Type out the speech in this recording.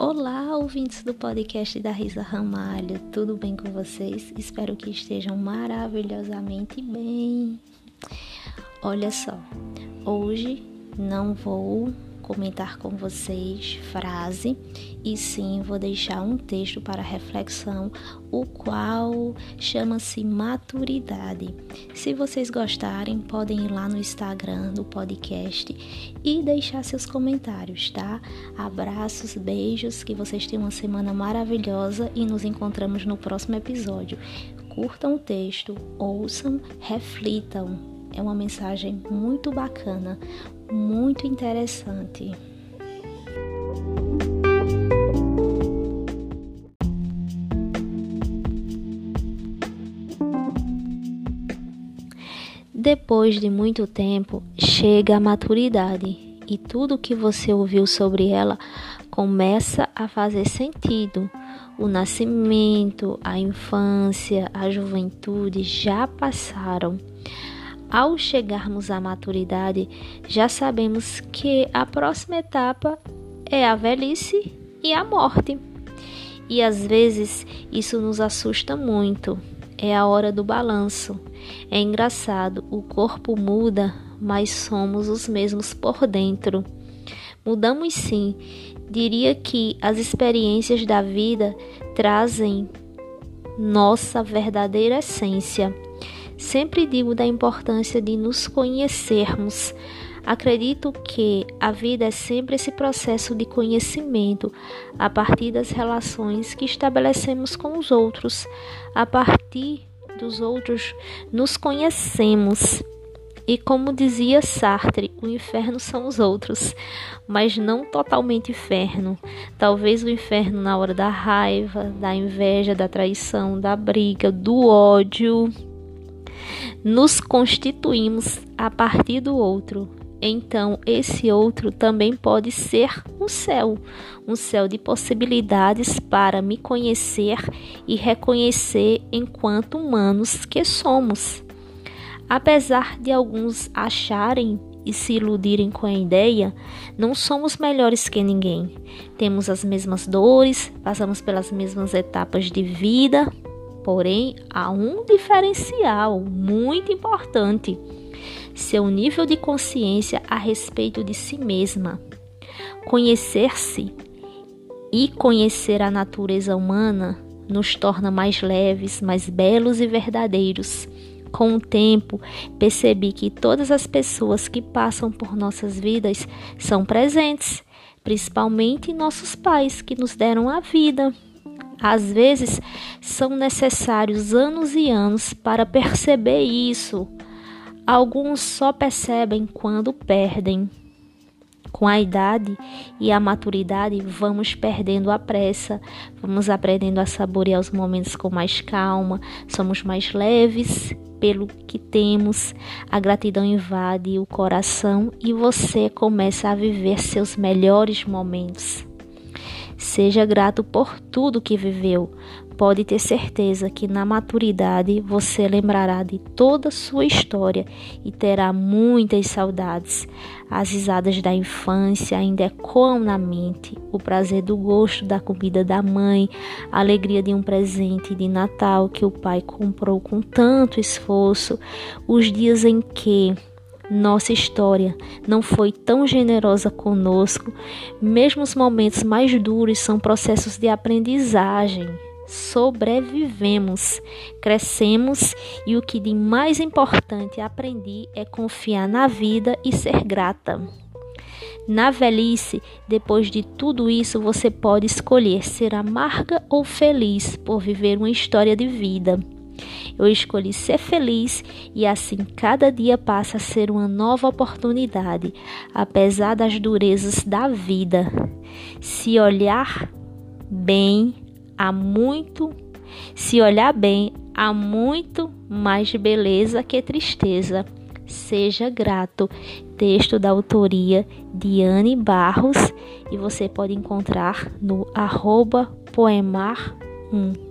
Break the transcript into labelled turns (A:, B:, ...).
A: Olá, ouvintes do podcast da Risa Ramalho, tudo bem com vocês? Espero que estejam maravilhosamente bem. Olha só, hoje não vou comentar com vocês frase e sim vou deixar um texto para reflexão, o qual chama-se maturidade. Se vocês gostarem, podem ir lá no Instagram do podcast e deixar seus comentários, tá? Abraços, beijos, que vocês tenham uma semana maravilhosa e nos encontramos no próximo episódio. Curtam o texto, ouçam, reflitam. É uma mensagem muito bacana, muito interessante. Depois de muito tempo, chega a maturidade e tudo que você ouviu sobre ela começa a fazer sentido. O nascimento, a infância, a juventude já passaram. Ao chegarmos à maturidade, já sabemos que a próxima etapa é a velhice e a morte. E às vezes isso nos assusta muito. É a hora do balanço. É engraçado, o corpo muda, mas somos os mesmos por dentro. Mudamos sim. Diria que as experiências da vida trazem nossa verdadeira essência. Sempre digo da importância de nos conhecermos. Acredito que a vida é sempre esse processo de conhecimento a partir das relações que estabelecemos com os outros. A partir dos outros, nos conhecemos. E como dizia Sartre, o inferno são os outros, mas não totalmente inferno. Talvez o inferno na hora da raiva, da inveja, da traição, da briga, do ódio nos constituímos a partir do outro. Então, esse outro também pode ser um céu, um céu de possibilidades para me conhecer e reconhecer enquanto humanos que somos. Apesar de alguns acharem e se iludirem com a ideia, não somos melhores que ninguém. Temos as mesmas dores, passamos pelas mesmas etapas de vida, Porém, há um diferencial muito importante: seu nível de consciência a respeito de si mesma. Conhecer-se e conhecer a natureza humana nos torna mais leves, mais belos e verdadeiros. Com o tempo, percebi que todas as pessoas que passam por nossas vidas são presentes, principalmente nossos pais que nos deram a vida. Às vezes são necessários anos e anos para perceber isso. Alguns só percebem quando perdem. Com a idade e a maturidade, vamos perdendo a pressa, vamos aprendendo a saborear os momentos com mais calma, somos mais leves pelo que temos, a gratidão invade o coração e você começa a viver seus melhores momentos. Seja grato por tudo que viveu. Pode ter certeza que na maturidade você lembrará de toda sua história e terá muitas saudades. As risadas da infância ainda ecoam na mente, o prazer do gosto da comida da mãe, a alegria de um presente de Natal que o pai comprou com tanto esforço, os dias em que nossa história não foi tão generosa conosco, mesmo os momentos mais duros são processos de aprendizagem. Sobrevivemos, crescemos e o que de mais importante aprendi é confiar na vida e ser grata. Na velhice, depois de tudo isso, você pode escolher ser amarga ou feliz por viver uma história de vida. Eu escolhi ser feliz e assim cada dia passa a ser uma nova oportunidade, apesar das durezas da vida. Se olhar bem, há muito, se olhar bem, há muito mais beleza que tristeza. Seja grato. Texto da autoria Diane Barros e você pode encontrar no arroba poemar 1.